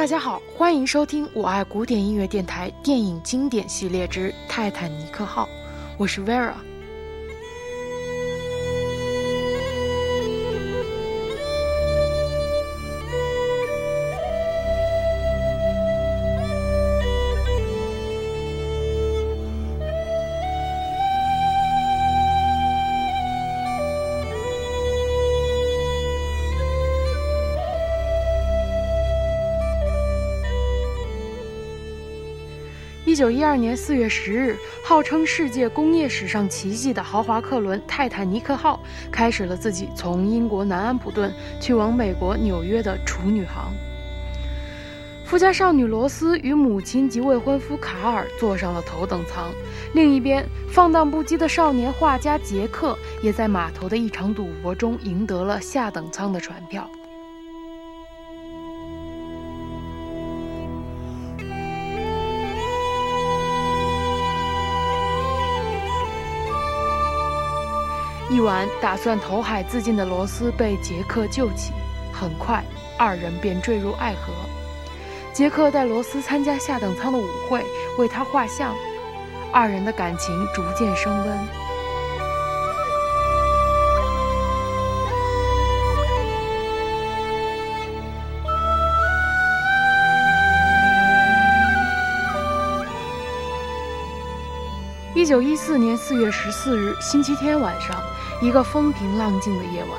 大家好，欢迎收听我爱古典音乐电台电影经典系列之《泰坦尼克号》，我是 Vera。九一二年四月十日，号称世界工业史上奇迹的豪华客轮泰坦尼克号开始了自己从英国南安普顿去往美国纽约的处女航。富家少女罗斯与母亲及未婚夫卡尔坐上了头等舱，另一边放荡不羁的少年画家杰克也在码头的一场赌博中赢得了下等舱的船票。晚打算投海自尽的罗斯被杰克救起，很快二人便坠入爱河。杰克带罗斯参加下等舱的舞会，为他画像，二人的感情逐渐升温。九一四年四月十四日星期天晚上。一个风平浪静的夜晚，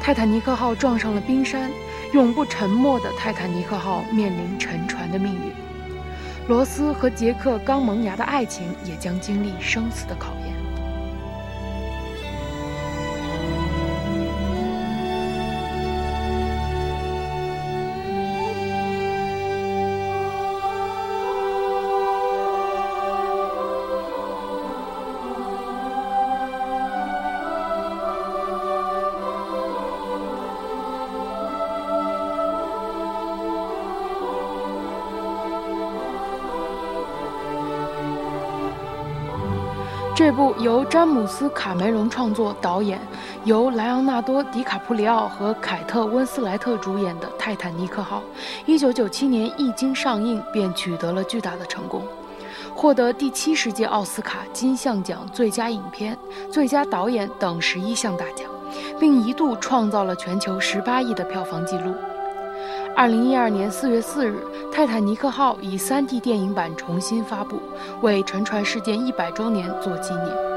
泰坦尼克号撞上了冰山，永不沉没的泰坦尼克号面临沉船的命运。罗斯和杰克刚萌芽的爱情也将经历生死的考验。部由詹姆斯·卡梅隆创作、导演，由莱昂纳多·迪卡普里奥和凯特·温斯莱特主演的《泰坦尼克号》，1997年一经上映便取得了巨大的成功，获得第七十届奥斯卡金像奖最佳影片、最佳导演等十一项大奖，并一度创造了全球十八亿的票房纪录。二零一二年四月四日，《泰坦尼克号》以三 D 电影版重新发布，为沉船事件一百周年做纪念。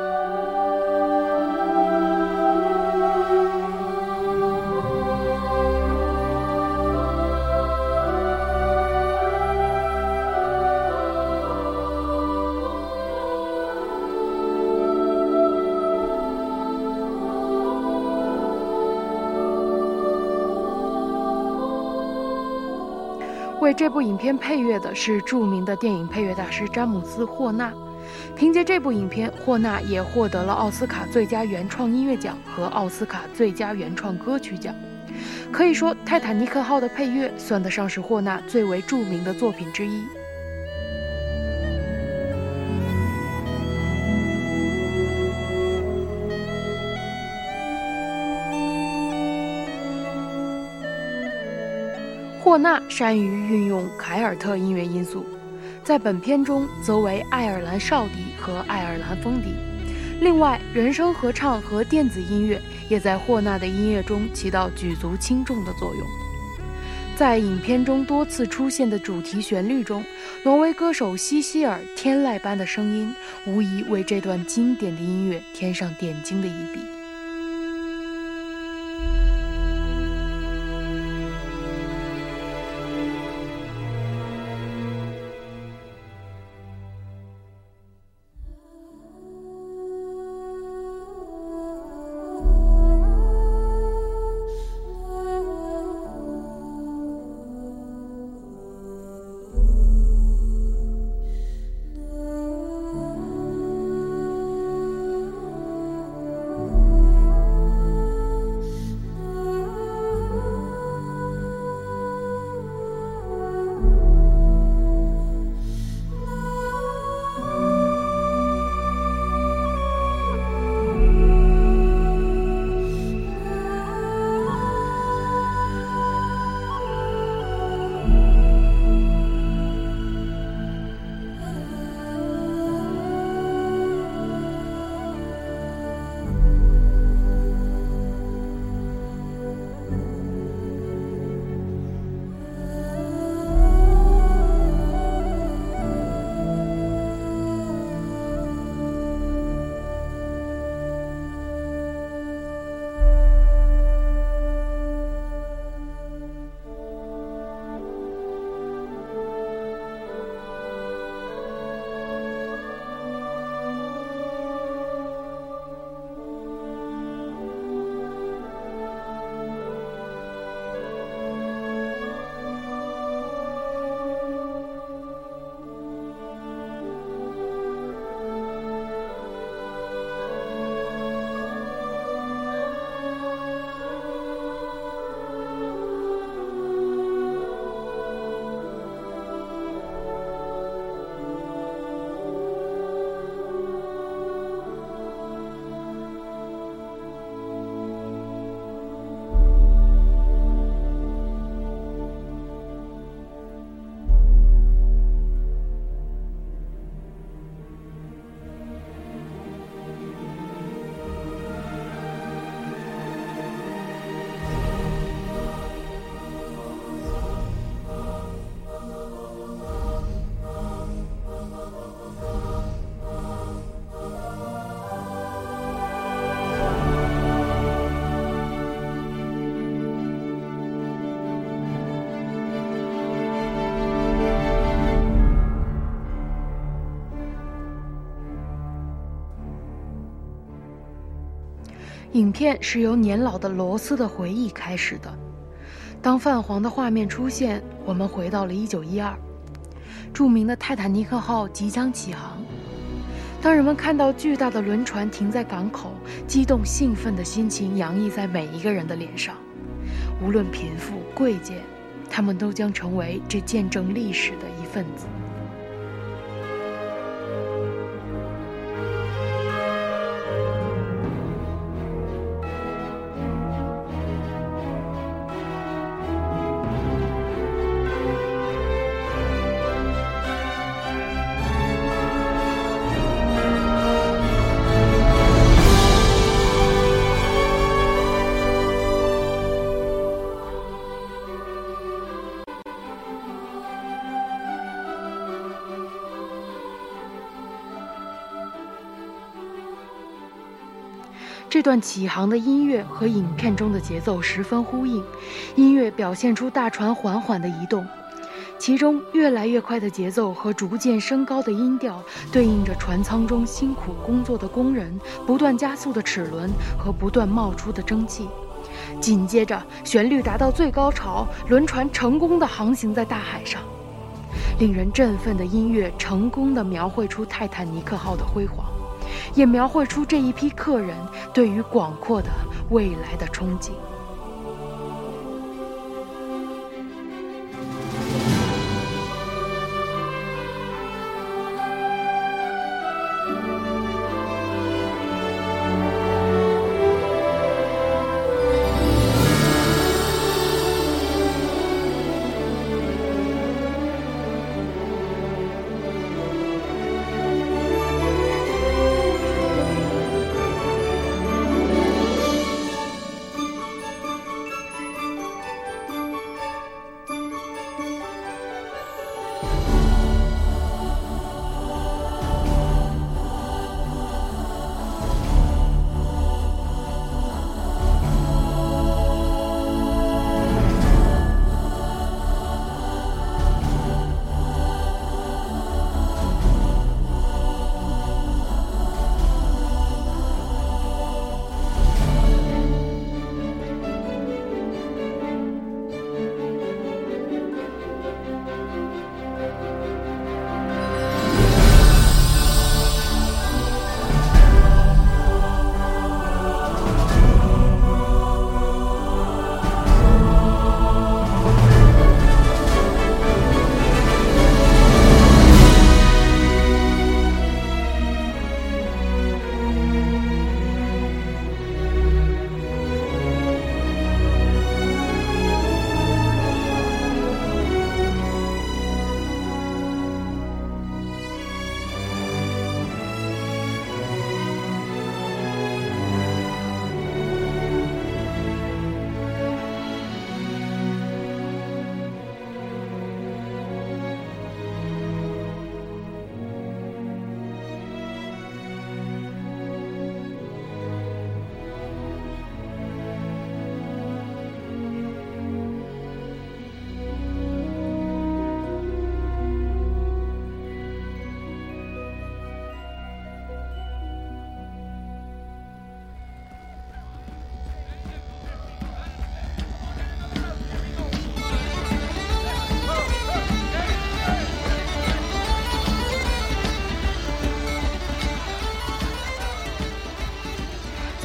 这部影片配乐的是著名的电影配乐大师詹姆斯·霍纳。凭借这部影片，霍纳也获得了奥斯卡最佳原创音乐奖和奥斯卡最佳原创歌曲奖。可以说，《泰坦尼克号》的配乐算得上是霍纳最为著名的作品之一。霍纳善于运用凯尔特音乐因素，在本片中则为爱尔兰哨笛和爱尔兰风笛。另外，人声合唱和电子音乐也在霍纳的音乐中起到举足轻重的作用。在影片中多次出现的主题旋律中，挪威歌手西希尔天籁般的声音，无疑为这段经典的音乐添上点睛的一笔。影片是由年老的罗斯的回忆开始的。当泛黄的画面出现，我们回到了1912，著名的泰坦尼克号即将起航。当人们看到巨大的轮船停在港口，激动兴奋的心情洋溢在每一个人的脸上。无论贫富贵贱，他们都将成为这见证历史的一份子。这段起航的音乐和影片中的节奏十分呼应，音乐表现出大船缓缓的移动，其中越来越快的节奏和逐渐升高的音调，对应着船舱中辛苦工作的工人不断加速的齿轮和不断冒出的蒸汽。紧接着，旋律达到最高潮，轮船成功的航行在大海上，令人振奋的音乐成功的描绘出泰坦尼克号的辉煌。也描绘出这一批客人对于广阔的未来的憧憬。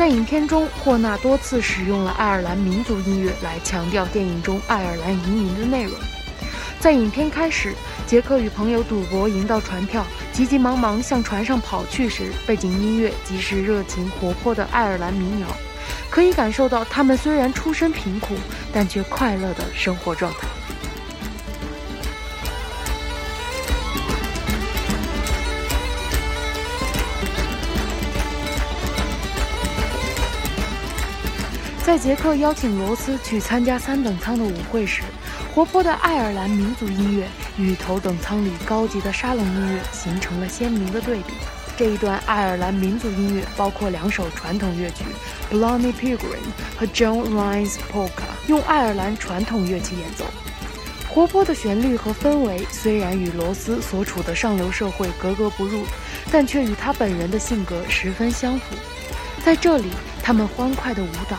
在影片中，霍纳多次使用了爱尔兰民族音乐来强调电影中爱尔兰移民的内容。在影片开始，杰克与朋友赌博赢到船票，急急忙忙向船上跑去时，背景音乐即是热情活泼的爱尔兰民谣，可以感受到他们虽然出身贫苦，但却快乐的生活状态。在杰克邀请罗斯去参加三等舱的舞会时，活泼的爱尔兰民族音乐与头等舱里高级的沙龙音乐形成了鲜明的对比。这一段爱尔兰民族音乐包括两首传统乐曲《b l o n n y Pilgrim》和《John Ryan's Polka》，用爱尔兰传统乐器演奏。活泼的旋律和氛围虽然与罗斯所处的上流社会格格不入，但却与他本人的性格十分相符。在这里。他们欢快的舞蹈，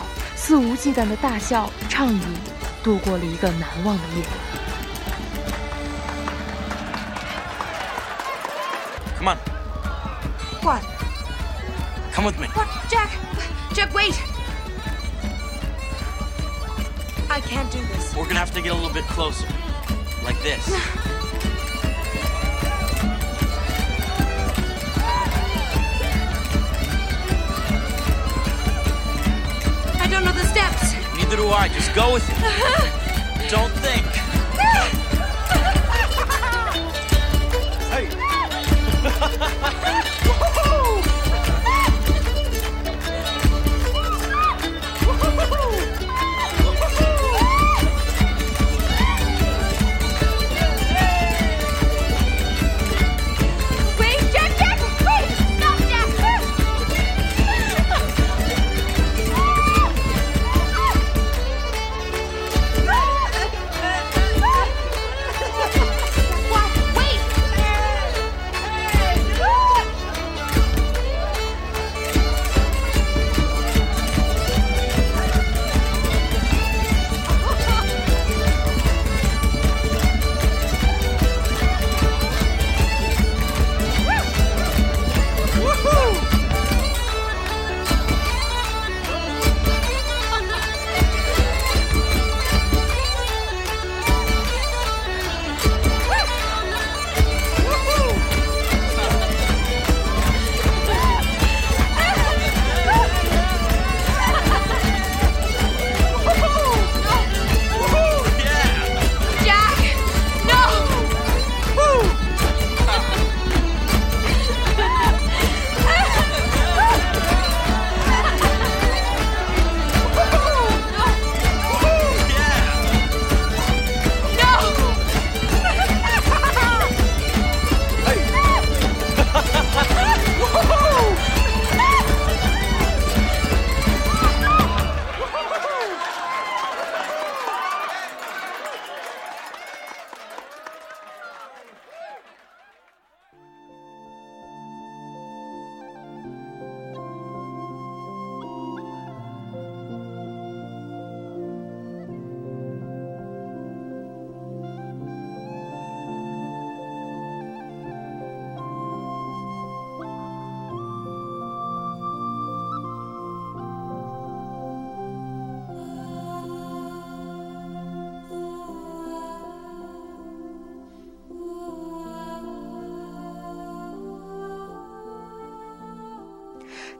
肆无忌惮的大笑、畅饮，度过了一个难忘的夜晚。Come on. What? Come with me. What? Jack! Jack, wait! I can't do this. We're gonna have to get a little bit closer. Like this. Neither do I. Just go with it. Don't think.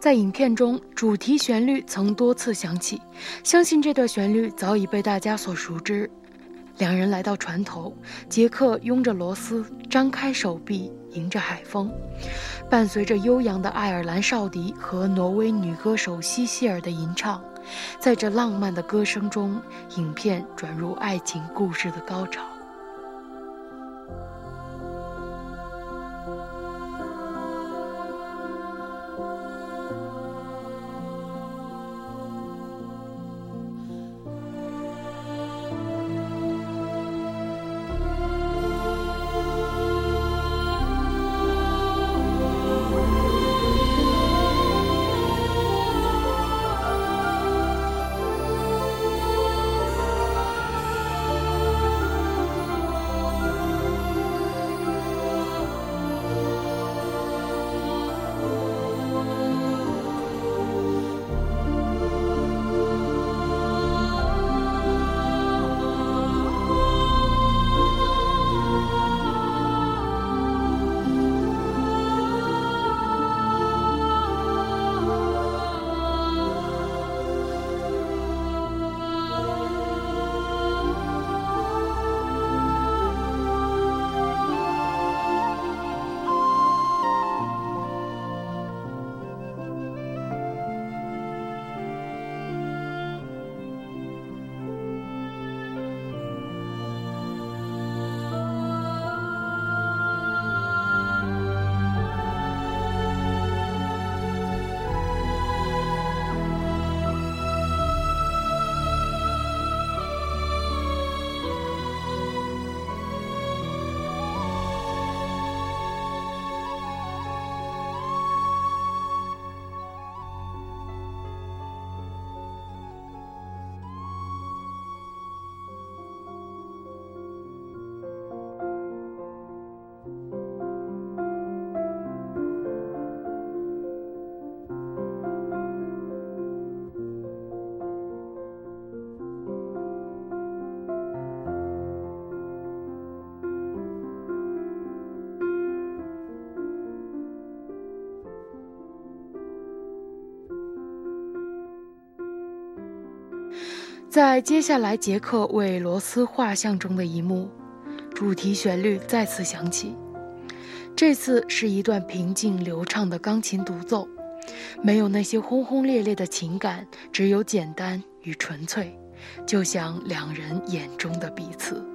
在影片中，主题旋律曾多次响起，相信这段旋律早已被大家所熟知。两人来到船头，杰克拥着罗斯，张开手臂，迎着海风，伴随着悠扬的爱尔兰哨笛和挪威女歌手西希尔的吟唱，在这浪漫的歌声中，影片转入爱情故事的高潮。在接下来杰克为罗斯画像中的一幕，主题旋律再次响起。这次是一段平静流畅的钢琴独奏，没有那些轰轰烈烈的情感，只有简单与纯粹，就像两人眼中的彼此。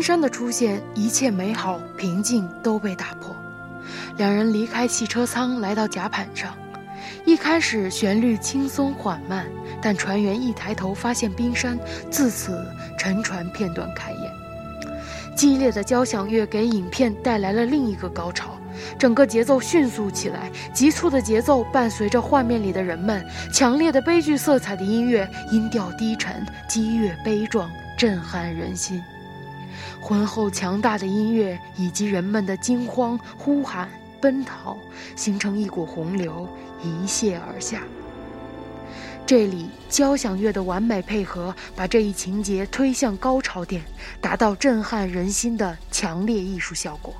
冰山的出现，一切美好平静都被打破。两人离开汽车舱，来到甲板上。一开始旋律轻松缓慢，但船员一抬头发现冰山，自此沉船片段开演。激烈的交响乐给影片带来了另一个高潮，整个节奏迅速起来，急促的节奏伴随着画面里的人们，强烈的悲剧色彩的音乐，音调低沉，激越悲壮，震撼人心。浑厚强大的音乐以及人们的惊慌呼喊。奔逃，形成一股洪流，一泻而下。这里交响乐的完美配合，把这一情节推向高潮点，达到震撼人心的强烈艺术效果。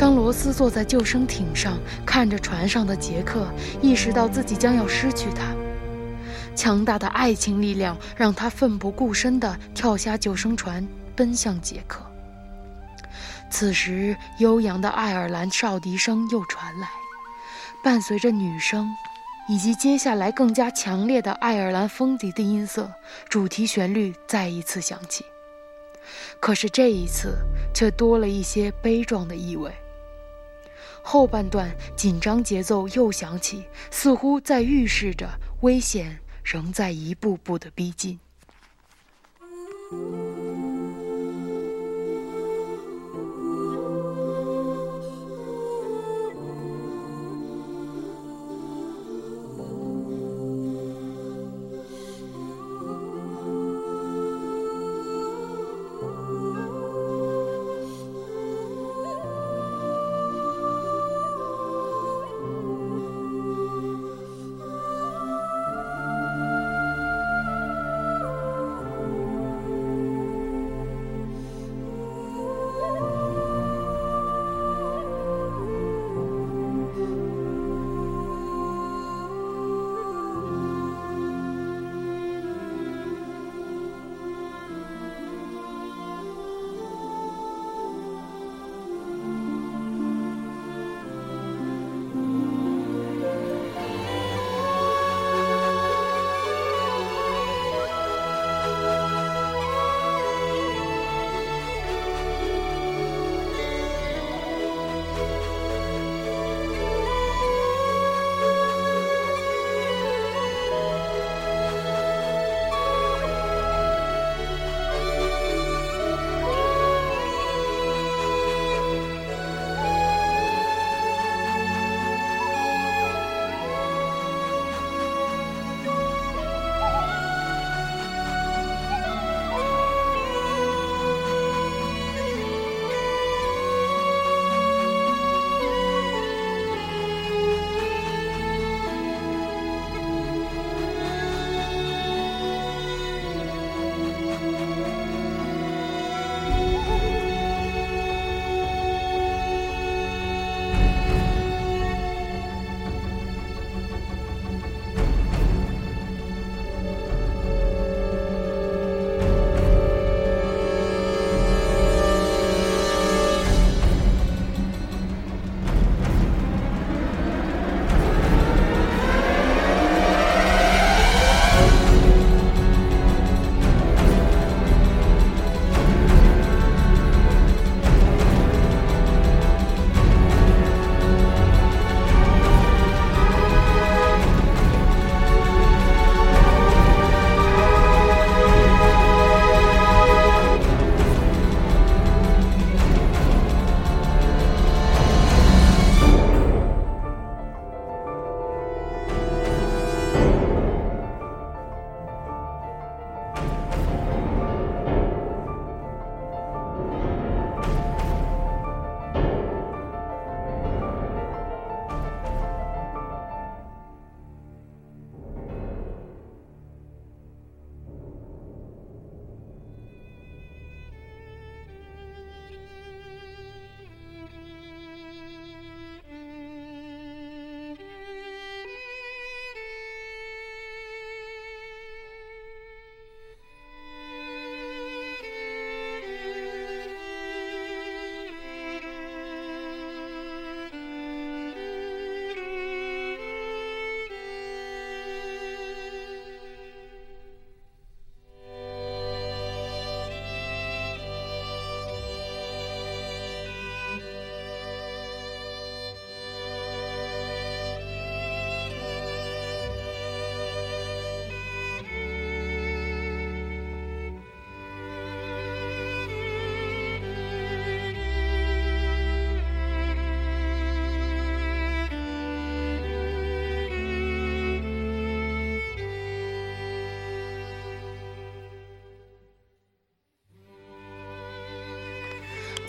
当罗斯坐在救生艇上，看着船上的杰克，意识到自己将要失去他。强大的爱情力量让他奋不顾身地跳下救生船，奔向杰克。此时，悠扬的爱尔兰哨笛声又传来，伴随着女声，以及接下来更加强烈的爱尔兰风笛的音色，主题旋律再一次响起。可是这一次，却多了一些悲壮的意味。后半段紧张节奏又响起，似乎在预示着危险仍在一步步的逼近。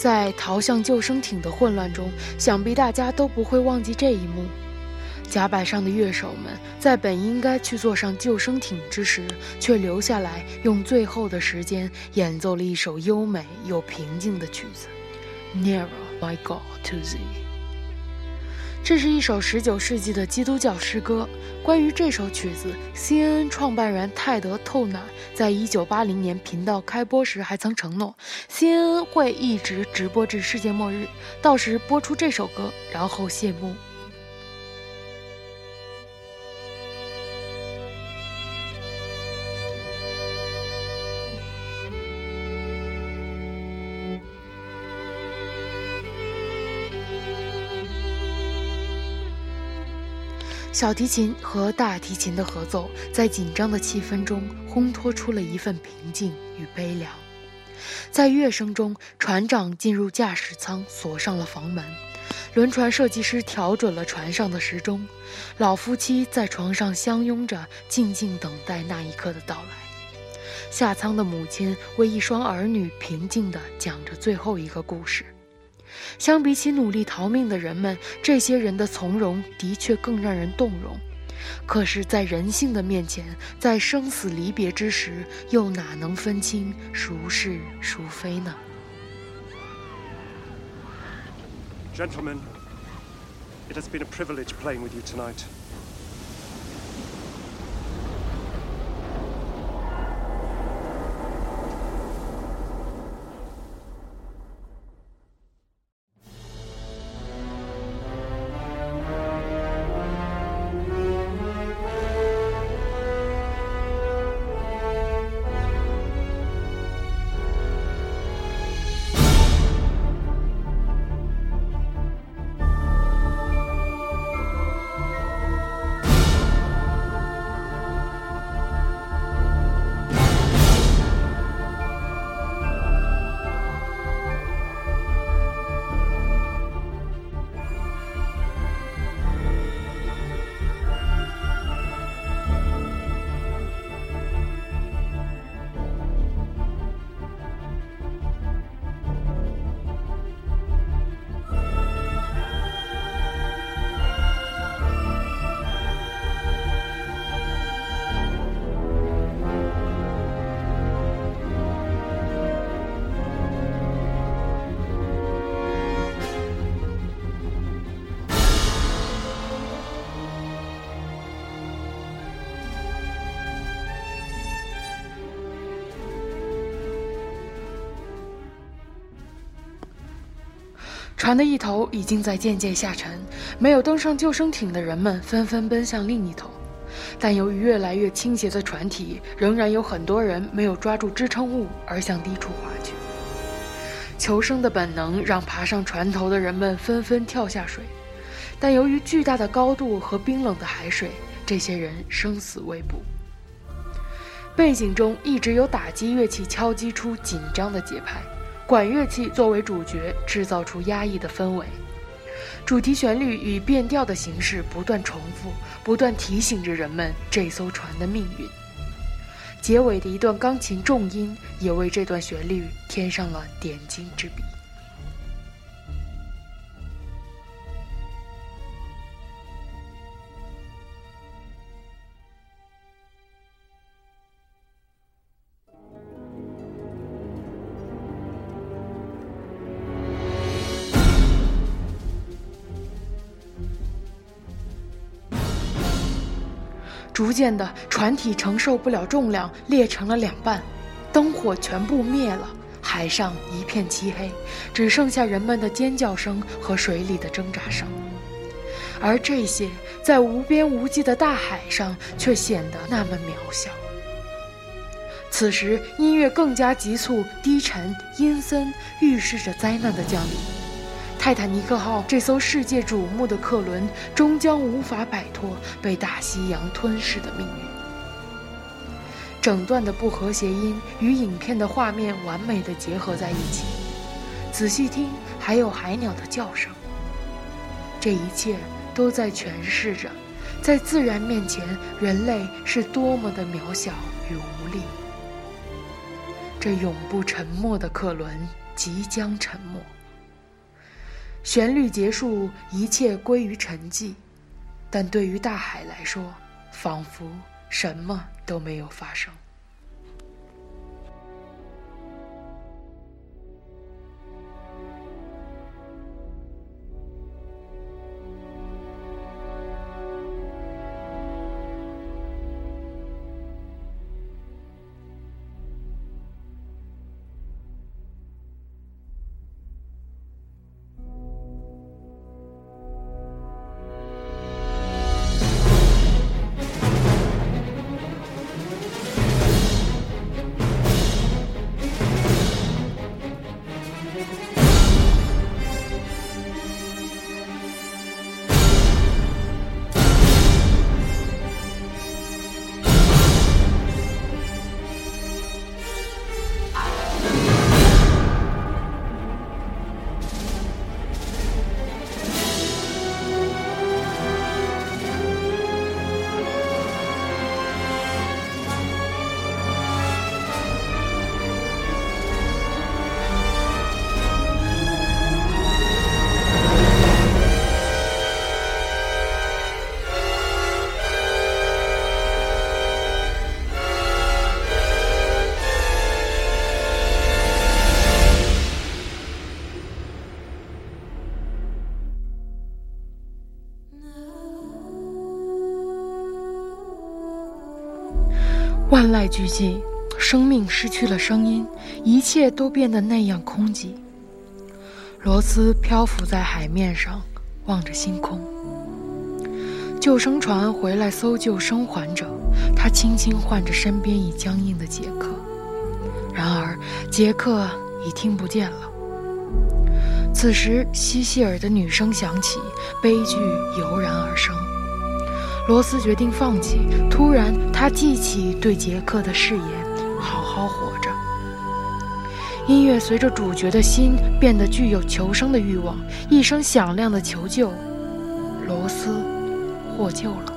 在逃向救生艇的混乱中，想必大家都不会忘记这一幕：甲板上的乐手们在本应该去坐上救生艇之时，却留下来用最后的时间演奏了一首优美又平静的曲子，《Nero》。My God to Thee。这是一首十九世纪的基督教诗歌。关于这首曲子，CNN 创办人泰德·透纳在一九八零年频道开播时还曾承诺，CNN 会一直直播至世界末日，到时播出这首歌，然后谢幕。小提琴和大提琴的合奏，在紧张的气氛中烘托出了一份平静与悲凉。在乐声中，船长进入驾驶舱，锁上了房门。轮船设计师调准了船上的时钟。老夫妻在床上相拥着，静静等待那一刻的到来。下舱的母亲为一双儿女平静地讲着最后一个故事。相比起努力逃命的人们，这些人的从容的确更让人动容。可是，在人性的面前，在生死离别之时，又哪能分清孰是孰非呢？Gentlemen, it has been a privilege playing with you tonight. “船的一头已经在渐渐下沉，没有登上救生艇的人们纷纷奔向另一头，但由于越来越倾斜的船体，仍然有很多人没有抓住支撑物而向低处滑去。求生的本能让爬上船头的人们纷纷跳下水，但由于巨大的高度和冰冷的海水，这些人生死未卜。背景中一直有打击乐器敲击出紧张的节拍。”管乐器作为主角，制造出压抑的氛围。主题旋律以变调的形式不断重复，不断提醒着人们这艘船的命运。结尾的一段钢琴重音也为这段旋律添上了点睛之笔。逐渐的，船体承受不了重量，裂成了两半，灯火全部灭了，海上一片漆黑，只剩下人们的尖叫声和水里的挣扎声。而这些在无边无际的大海上，却显得那么渺小。此时，音乐更加急促、低沉、阴森，预示着灾难的降临。泰坦尼克号这艘世界瞩目的客轮终将无法摆脱被大西洋吞噬的命运。整段的不和谐音与影片的画面完美的结合在一起，仔细听，还有海鸟的叫声。这一切都在诠释着，在自然面前，人类是多么的渺小与无力。这永不沉没的客轮即将沉没。旋律结束，一切归于沉寂，但对于大海来说，仿佛什么都没有发生。万籁俱寂，生命失去了声音，一切都变得那样空寂。罗斯漂浮在海面上，望着星空。救生船回来搜救生还者，他轻轻唤着身边已僵硬的杰克，然而杰克已听不见了。此时，西西尔的女声响起，悲剧油然而生。罗斯决定放弃。突然，他记起对杰克的誓言：好好活着。音乐随着主角的心变得具有求生的欲望，一声响亮的求救，罗斯获救了。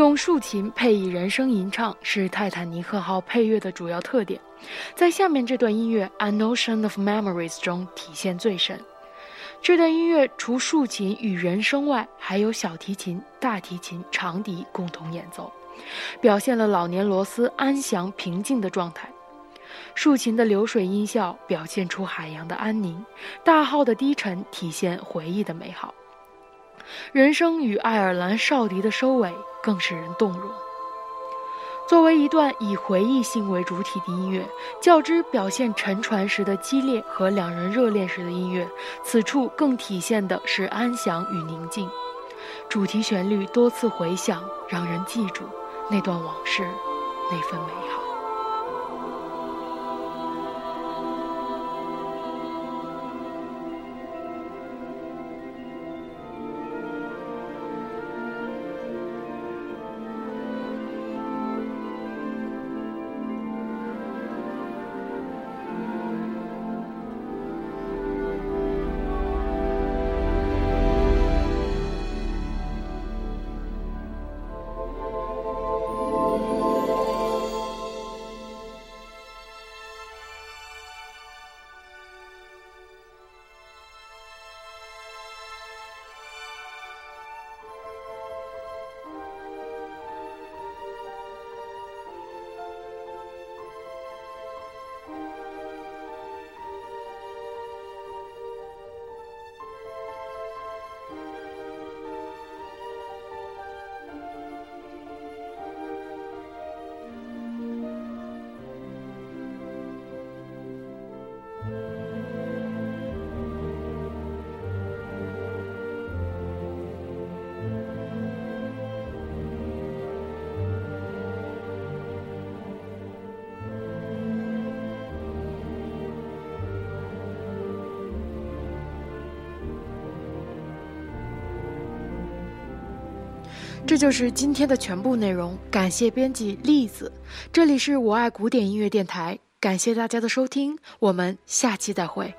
用竖琴配以人声吟唱是泰坦尼克号配乐的主要特点，在下面这段音乐《An Ocean of Memories》中体现最深。这段音乐除竖琴与人声外，还有小提琴、大提琴、长笛共同演奏，表现了老年罗斯安详平静的状态。竖琴的流水音效表现出海洋的安宁，大号的低沉体现回忆的美好。人生与爱尔兰哨笛的收尾更使人动容。作为一段以回忆性为主体的音乐，较之表现沉船时的激烈和两人热恋时的音乐，此处更体现的是安详与宁静。主题旋律多次回响，让人记住那段往事，那份美好。这就是今天的全部内容，感谢编辑栗子。这里是我爱古典音乐电台，感谢大家的收听，我们下期再会。